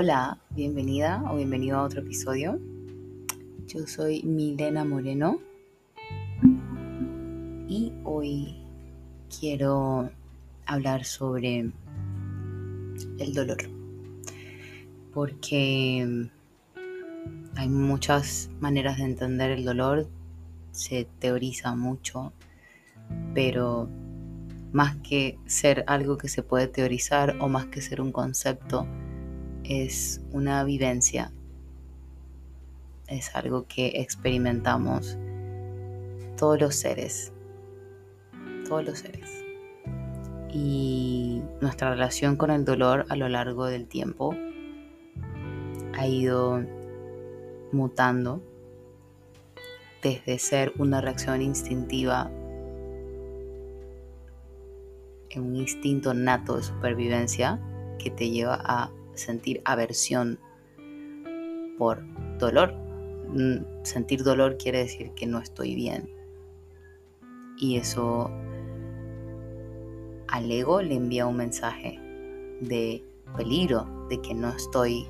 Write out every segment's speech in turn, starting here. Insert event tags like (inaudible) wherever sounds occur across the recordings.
Hola, bienvenida o bienvenido a otro episodio. Yo soy Milena Moreno y hoy quiero hablar sobre el dolor. Porque hay muchas maneras de entender el dolor, se teoriza mucho, pero más que ser algo que se puede teorizar o más que ser un concepto, es una vivencia, es algo que experimentamos todos los seres, todos los seres. Y nuestra relación con el dolor a lo largo del tiempo ha ido mutando desde ser una reacción instintiva en un instinto nato de supervivencia que te lleva a sentir aversión por dolor. Mm, sentir dolor quiere decir que no estoy bien. Y eso al ego le envía un mensaje de peligro, de que no estoy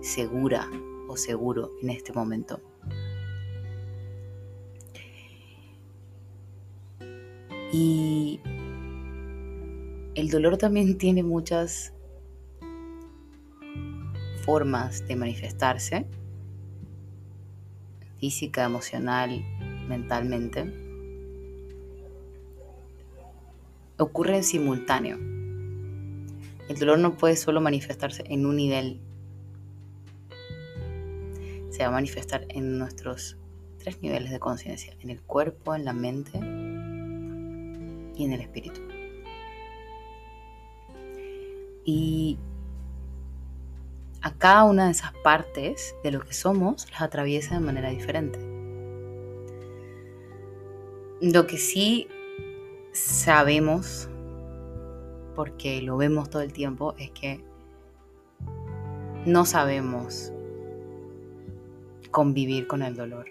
segura o seguro en este momento. Y el dolor también (laughs) tiene muchas formas de manifestarse, física, emocional, mentalmente, ocurre en simultáneo. El dolor no puede solo manifestarse en un nivel, se va a manifestar en nuestros tres niveles de conciencia, en el cuerpo, en la mente y en el espíritu. Y a cada una de esas partes de lo que somos las atraviesa de manera diferente. Lo que sí sabemos, porque lo vemos todo el tiempo, es que no sabemos convivir con el dolor.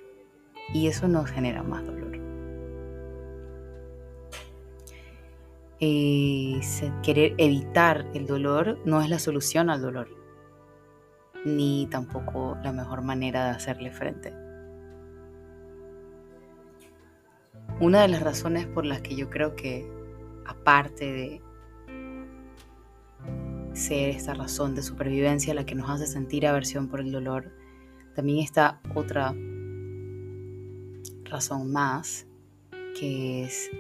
Y eso nos genera más dolor. Y eh, querer evitar el dolor no es la solución al dolor ni tampoco la mejor manera de hacerle frente. Una de las razones por las que yo creo que, aparte de ser esta razón de supervivencia la que nos hace sentir aversión por el dolor, también está otra razón más, que es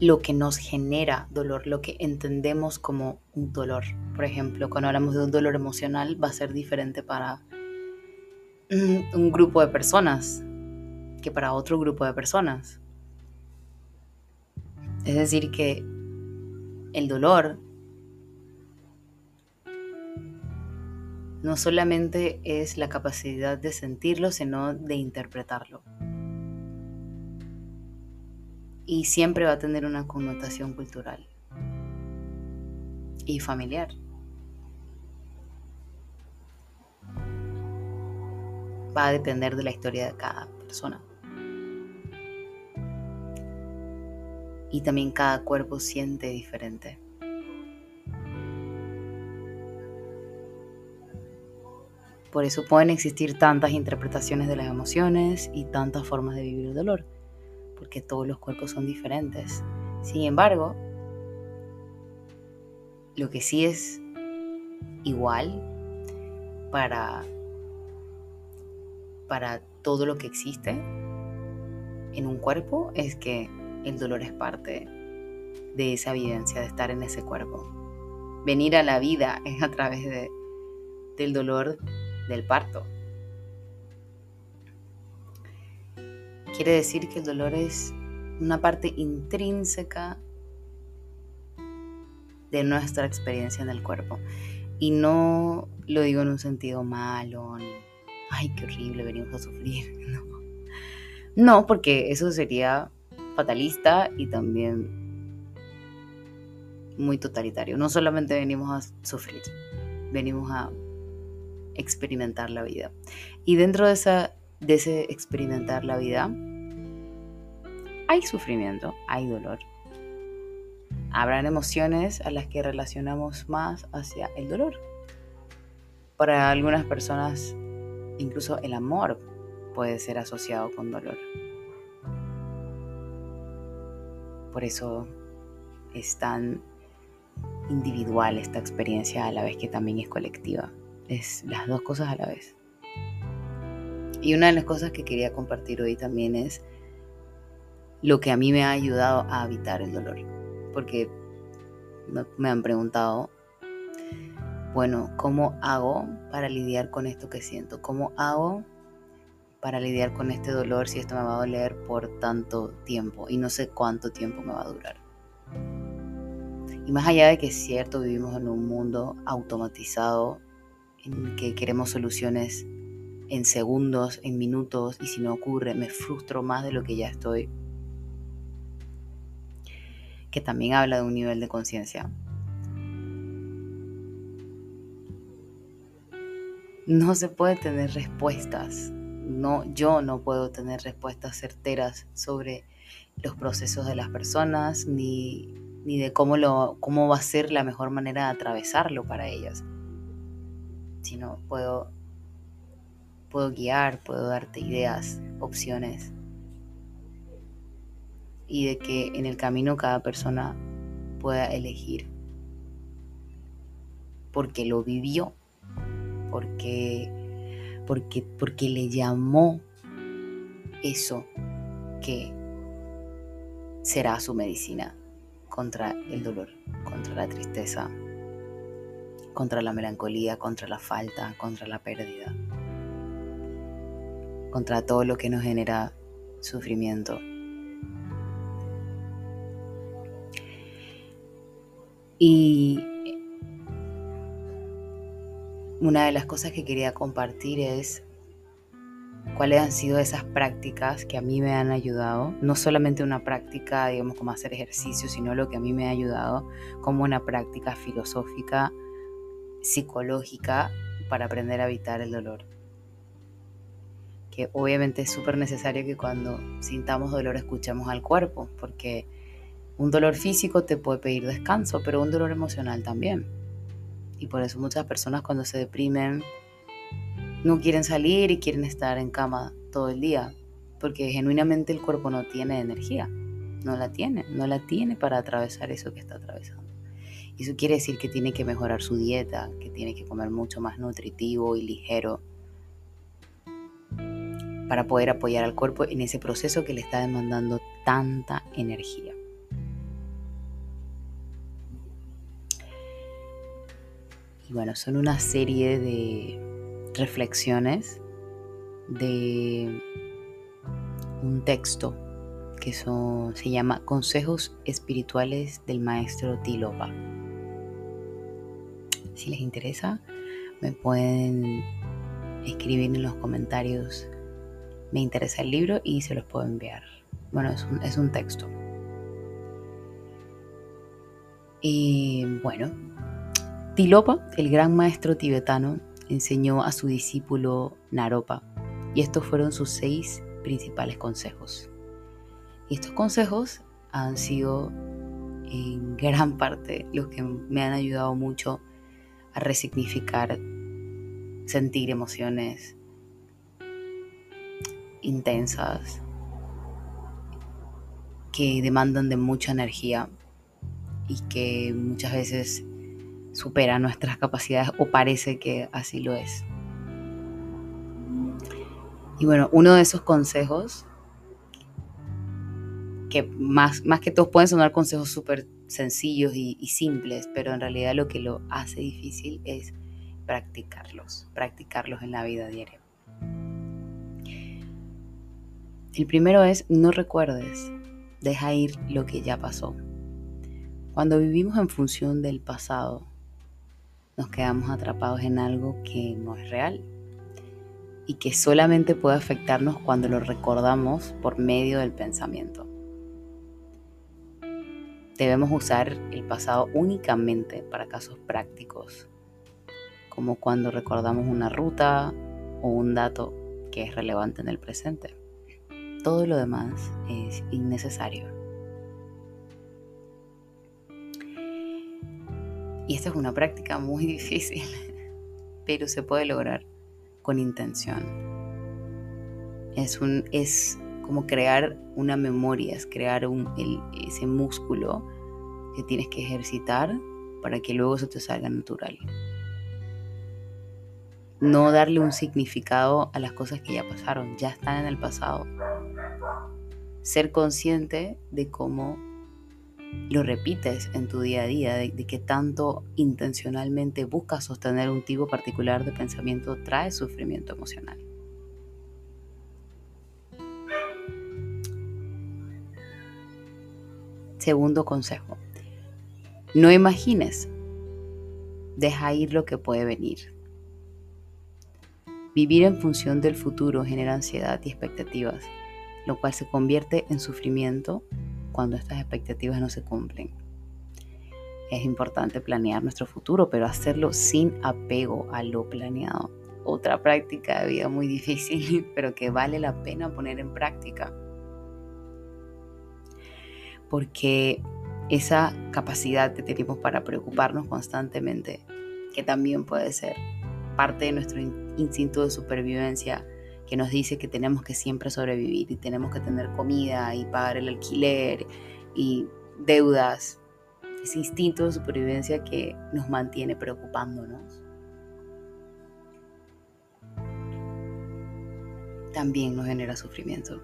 lo que nos genera dolor, lo que entendemos como un dolor. Por ejemplo, cuando hablamos de un dolor emocional va a ser diferente para un grupo de personas que para otro grupo de personas. Es decir, que el dolor no solamente es la capacidad de sentirlo, sino de interpretarlo y siempre va a tener una connotación cultural y familiar. Va a depender de la historia de cada persona. Y también cada cuerpo siente diferente. Por eso pueden existir tantas interpretaciones de las emociones y tantas formas de vivir el dolor porque todos los cuerpos son diferentes. Sin embargo, lo que sí es igual para, para todo lo que existe en un cuerpo es que el dolor es parte de esa vivencia de estar en ese cuerpo. Venir a la vida es a través de, del dolor del parto. Quiere decir que el dolor es una parte intrínseca de nuestra experiencia en el cuerpo. Y no lo digo en un sentido malo, ni, ay, qué horrible, venimos a sufrir. (laughs) No. no, porque eso sería fatalista y también muy totalitario. No solamente venimos a sufrir, venimos a experimentar la vida. Y dentro de, esa, de ese experimentar la vida, hay sufrimiento, hay dolor. habrán emociones a las que relacionamos más hacia el dolor. Para algunas personas, incluso el amor puede ser asociado con dolor. Por eso es tan individual esta experiencia a la vez que también es colectiva. Es las dos cosas a la vez. Y una de las cosas que quería compartir hoy también es lo que a mí me ha ayudado a evitar el dolor. Porque me han preguntado, bueno, ¿cómo hago para lidiar con esto que siento? ¿Cómo hago para lidiar con este dolor si esto me va a doler por tanto tiempo y no sé cuánto tiempo me va a durar? Y más allá de que es cierto, vivimos en un mundo automatizado en que queremos soluciones en segundos, en minutos, y si no ocurre, me frustro más de lo que ya estoy. Que también habla de un nivel de conciencia. No se puede tener respuestas. No, yo no puedo tener respuestas certeras sobre los procesos de las personas ni, ni de cómo, lo, cómo va a ser la mejor manera de atravesarlo para ellas. Sino puedo puedo guiar, puedo darte ideas, opciones. Y de que en el camino cada persona pueda elegir. Porque lo vivió, porque, porque, porque le llamó eso que será su medicina contra el dolor, contra la tristeza, contra la melancolía, contra la falta, contra la pérdida contra todo lo que nos genera sufrimiento. Y una de las cosas que quería compartir es cuáles han sido esas prácticas que a mí me han ayudado, no solamente una práctica, digamos, como hacer ejercicio, sino lo que a mí me ha ayudado como una práctica filosófica, psicológica, para aprender a evitar el dolor. Que obviamente es súper necesario que cuando sintamos dolor escuchemos al cuerpo, porque un dolor físico te puede pedir descanso, pero un dolor emocional también. Y por eso muchas personas cuando se deprimen no quieren salir y quieren estar en cama todo el día, porque genuinamente el cuerpo no tiene energía, no la tiene, no la tiene para atravesar eso que está atravesando. Y eso quiere decir que tiene que mejorar su dieta, que tiene que comer mucho más nutritivo y ligero, para poder apoyar al cuerpo en ese proceso que le está demandando tanta energía. Y bueno, son una serie de reflexiones de un texto que se llama Consejos Espirituales del Maestro Tilopa. Si les interesa, me pueden escribir en los comentarios me interesa el libro y se los puedo enviar. Bueno, es un, texto. Y bueno, Tilopa, el gran maestro tibetano, enseñó a su discípulo Naropa y estos fueron sus seis principales consejos. Y estos consejos han sido en gran parte los que me han ayudado mucho a resignificar, sentir emociones, intensas que demandan de mucha energía y que muchas veces superan nuestras capacidades o parece que así lo es. Y bueno, uno de esos consejos, que más, más que todos pueden sonar consejos súper sencillos y, y simples, pero en realidad lo que lo hace difícil es practicarlos, practicarlos en la vida diaria. El primero es no recuerdes, deja ir lo que ya pasó. Cuando vivimos en función del pasado, nos quedamos atrapados en algo que no es real y que solamente puede afectarnos cuando lo recordamos por medio del pensamiento. Debemos usar el pasado únicamente para casos prácticos, como cuando recordamos una ruta o un dato que es relevante en el presente. Todo lo demás es innecesario. Y esta es una práctica muy (laughs) difícil, pero se puede lograr con intención. Es, un, es como crear una memoria, es crear un, ese músculo que tienes que ejercitar para que luego eso te salga natural. No darle un significado a las cosas que ya pasaron, ya están en el pasado. Ser consciente de cómo lo repites en tu día a día, de, que tanto intencionalmente buscas sostener un tipo particular de pensamiento trae sufrimiento emocional. Segundo consejo, no imagines, deja ir lo que puede venir. Vivir en función del futuro genera ansiedad y expectativas, lo cual se convierte en sufrimiento cuando estas expectativas no se cumplen. Es importante planear nuestro futuro, pero hacerlo sin apego a lo planeado. Otra práctica de vida muy (laughs) difícil, pero que vale la pena poner en práctica. Porque esa capacidad que tenemos para preocuparnos constantemente, que también puede ser parte de nuestro instinto de supervivencia, que nos dice que tenemos que siempre sobrevivir y tenemos que tener comida y pagar el alquiler y deudas. Ese instinto de supervivencia que nos mantiene preocupándonos. También nos genera sufrimiento.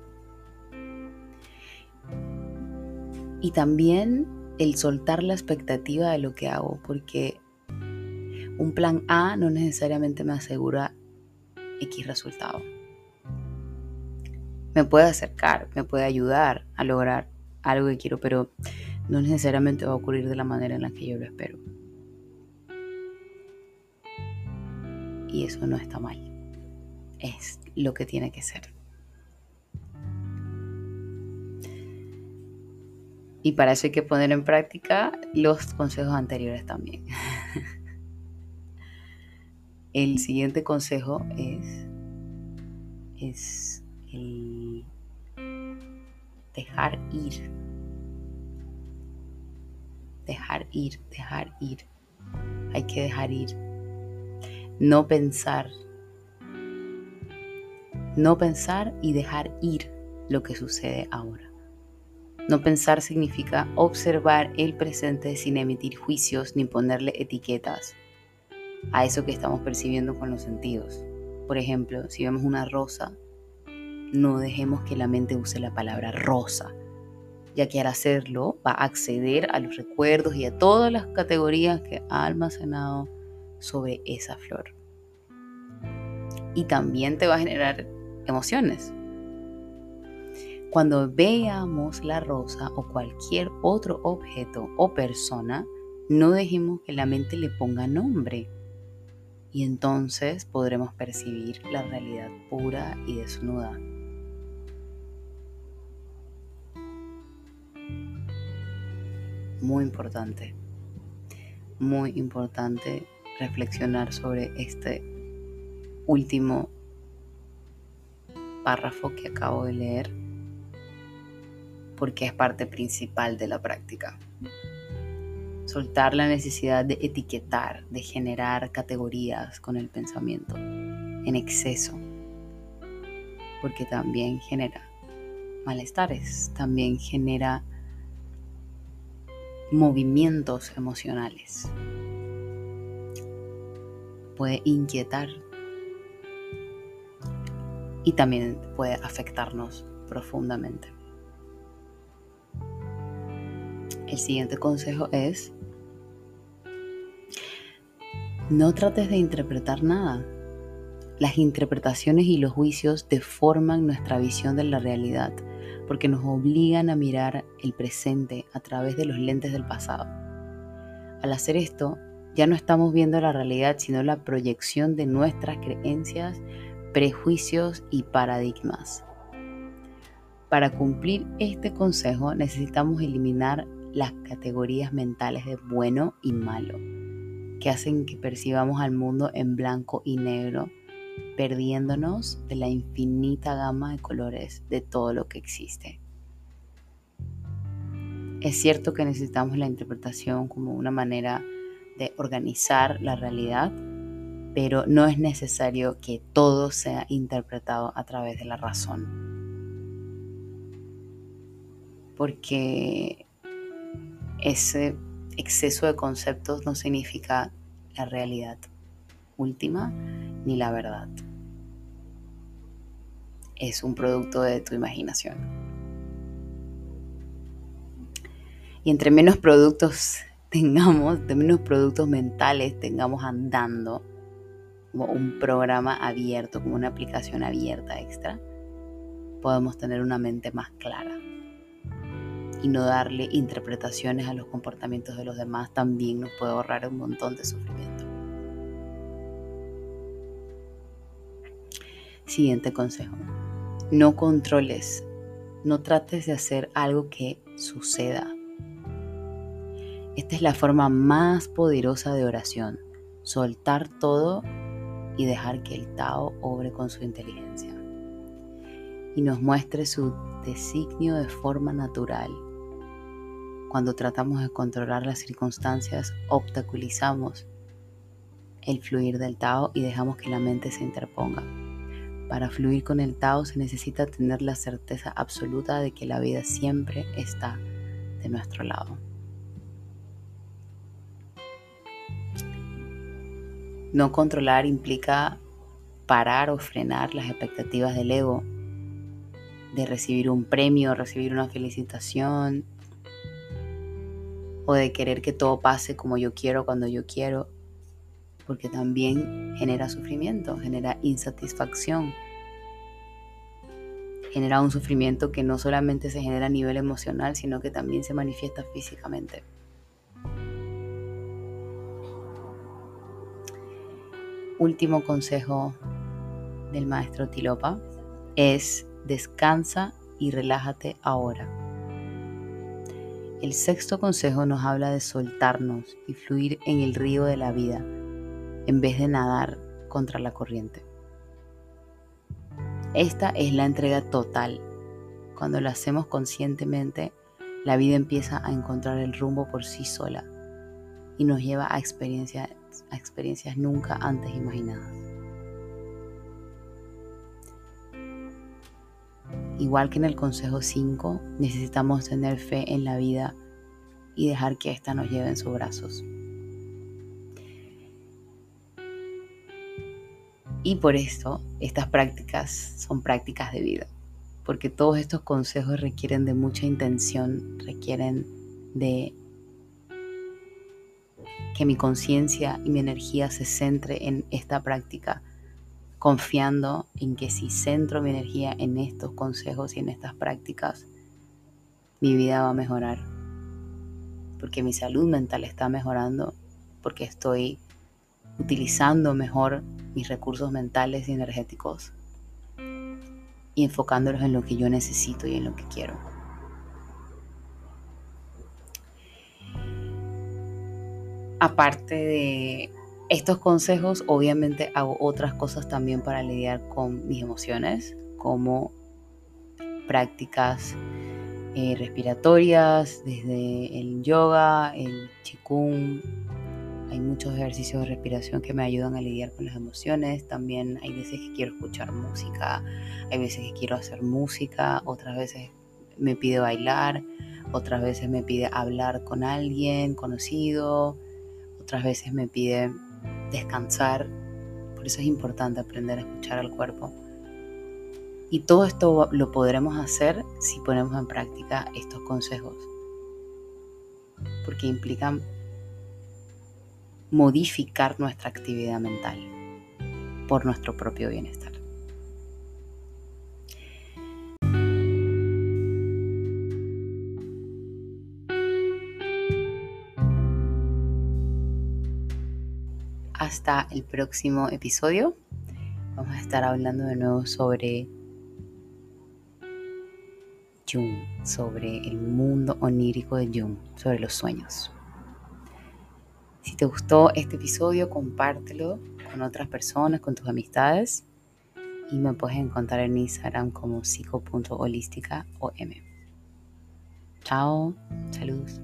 Y también el soltar la expectativa de lo que hago, porque un plan A no necesariamente me asegura X resultado me puede acercar, me puede ayudar a lograr algo que quiero, pero no necesariamente va a ocurrir de la manera en la que yo lo espero. Y eso no está mal. Es lo que tiene que ser. Y para eso hay que poner en práctica los consejos anteriores también. (laughs) El siguiente consejo es, es dejar ir. Dejar ir, dejar ir. Hay que dejar ir. No pensar. No pensar y dejar ir lo que sucede ahora. No pensar significa observar el presente sin emitir juicios ni ponerle etiquetas a eso que estamos percibiendo con los sentidos. Por ejemplo, si vemos una rosa, no dejemos que la mente use la palabra rosa, ya que al hacerlo va a acceder a los recuerdos y a todas las categorías que ha almacenado sobre esa flor. Y también te va a generar emociones. Cuando veamos la rosa o cualquier otro objeto o persona, no dejemos que la mente le ponga nombre. Y entonces podremos percibir la realidad pura y desnuda. Muy importante, muy importante reflexionar sobre este último párrafo que acabo de leer, porque es parte principal de la práctica. Soltar la necesidad de etiquetar, de generar categorías con el pensamiento en exceso, porque también genera malestares, también genera movimientos emocionales. Puede inquietar y también puede afectarnos profundamente. El siguiente consejo es, no trates de interpretar nada. Las interpretaciones y los juicios deforman nuestra visión de la realidad porque nos obligan a mirar el presente a través de los lentes del pasado. Al hacer esto, ya no estamos viendo la realidad, sino la proyección de nuestras creencias, prejuicios y paradigmas. Para cumplir este consejo necesitamos eliminar las categorías mentales de bueno y malo, que hacen que percibamos al mundo en blanco y negro perdiéndonos de la infinita gama de colores de todo lo que existe. Es cierto que necesitamos la interpretación como una manera de organizar la realidad, pero no es necesario que todo sea interpretado a través de la razón. Porque ese exceso de conceptos no significa la realidad última ni la verdad. Es un producto de tu imaginación. Y entre menos productos (laughs) tengamos, de menos productos mentales tengamos andando, como un programa abierto, como una aplicación abierta extra, podemos tener una mente más clara. Y no darle interpretaciones a los comportamientos de los demás también nos puede ahorrar un montón de sufrimiento. Siguiente consejo. No controles, no trates de hacer algo que suceda. Esta es la forma más poderosa de oración, soltar todo y dejar que el Tao obre con su inteligencia y nos muestre su designio de forma natural. Cuando tratamos de controlar las circunstancias, obstaculizamos el fluir del Tao y dejamos que la mente se interponga. Para fluir con el Tao se necesita tener la certeza absoluta de que la vida siempre está de nuestro lado. No controlar implica parar o frenar las expectativas del ego, de recibir un premio, recibir una felicitación, o de querer que todo pase como yo quiero, cuando yo quiero, porque también genera sufrimiento, genera insatisfacción, genera un sufrimiento que no solamente se genera a nivel emocional, sino que también se manifiesta físicamente. último consejo del maestro Tilopa es descansa y relájate ahora. El sexto consejo nos habla de soltarnos y fluir en el río de la vida en vez de nadar contra la corriente. Esta es la entrega total. Cuando lo hacemos conscientemente, la vida empieza a encontrar el rumbo por sí sola y nos lleva a experiencias a experiencias nunca antes imaginadas. Igual que en el consejo 5, necesitamos tener fe en la vida y dejar que ésta nos lleve en sus brazos. Y por esto, estas prácticas son prácticas de vida, porque todos estos consejos requieren de mucha intención, requieren de que mi conciencia y mi energía se centre en esta práctica, confiando en que si centro mi energía en estos consejos y en estas prácticas, mi vida va a mejorar. Porque mi salud mental está mejorando, porque estoy utilizando mejor mis recursos mentales y energéticos y enfocándolos en lo que yo necesito y en lo que quiero. aparte de estos consejos, obviamente hago otras cosas también para lidiar con mis emociones, como prácticas eh, respiratorias, desde el yoga, el chikung. Hay muchos ejercicios de respiración que me ayudan a lidiar con las emociones. También hay veces que quiero escuchar música, hay veces que quiero hacer música, otras veces me pide bailar, otras veces me pide hablar con alguien conocido, otras veces me pide descansar. Por eso es importante aprender a escuchar al cuerpo. Y todo esto lo podremos hacer si ponemos en práctica estos consejos. Porque implican modificar nuestra actividad mental por nuestro propio bienestar. hasta el próximo episodio. Vamos a estar hablando de nuevo sobre Jung, sobre el mundo onírico de Jung, sobre los sueños. Si te gustó este episodio, compártelo con otras personas, con tus amistades. Y me puedes encontrar en Instagram como psico.holística o m. Chao, saludos.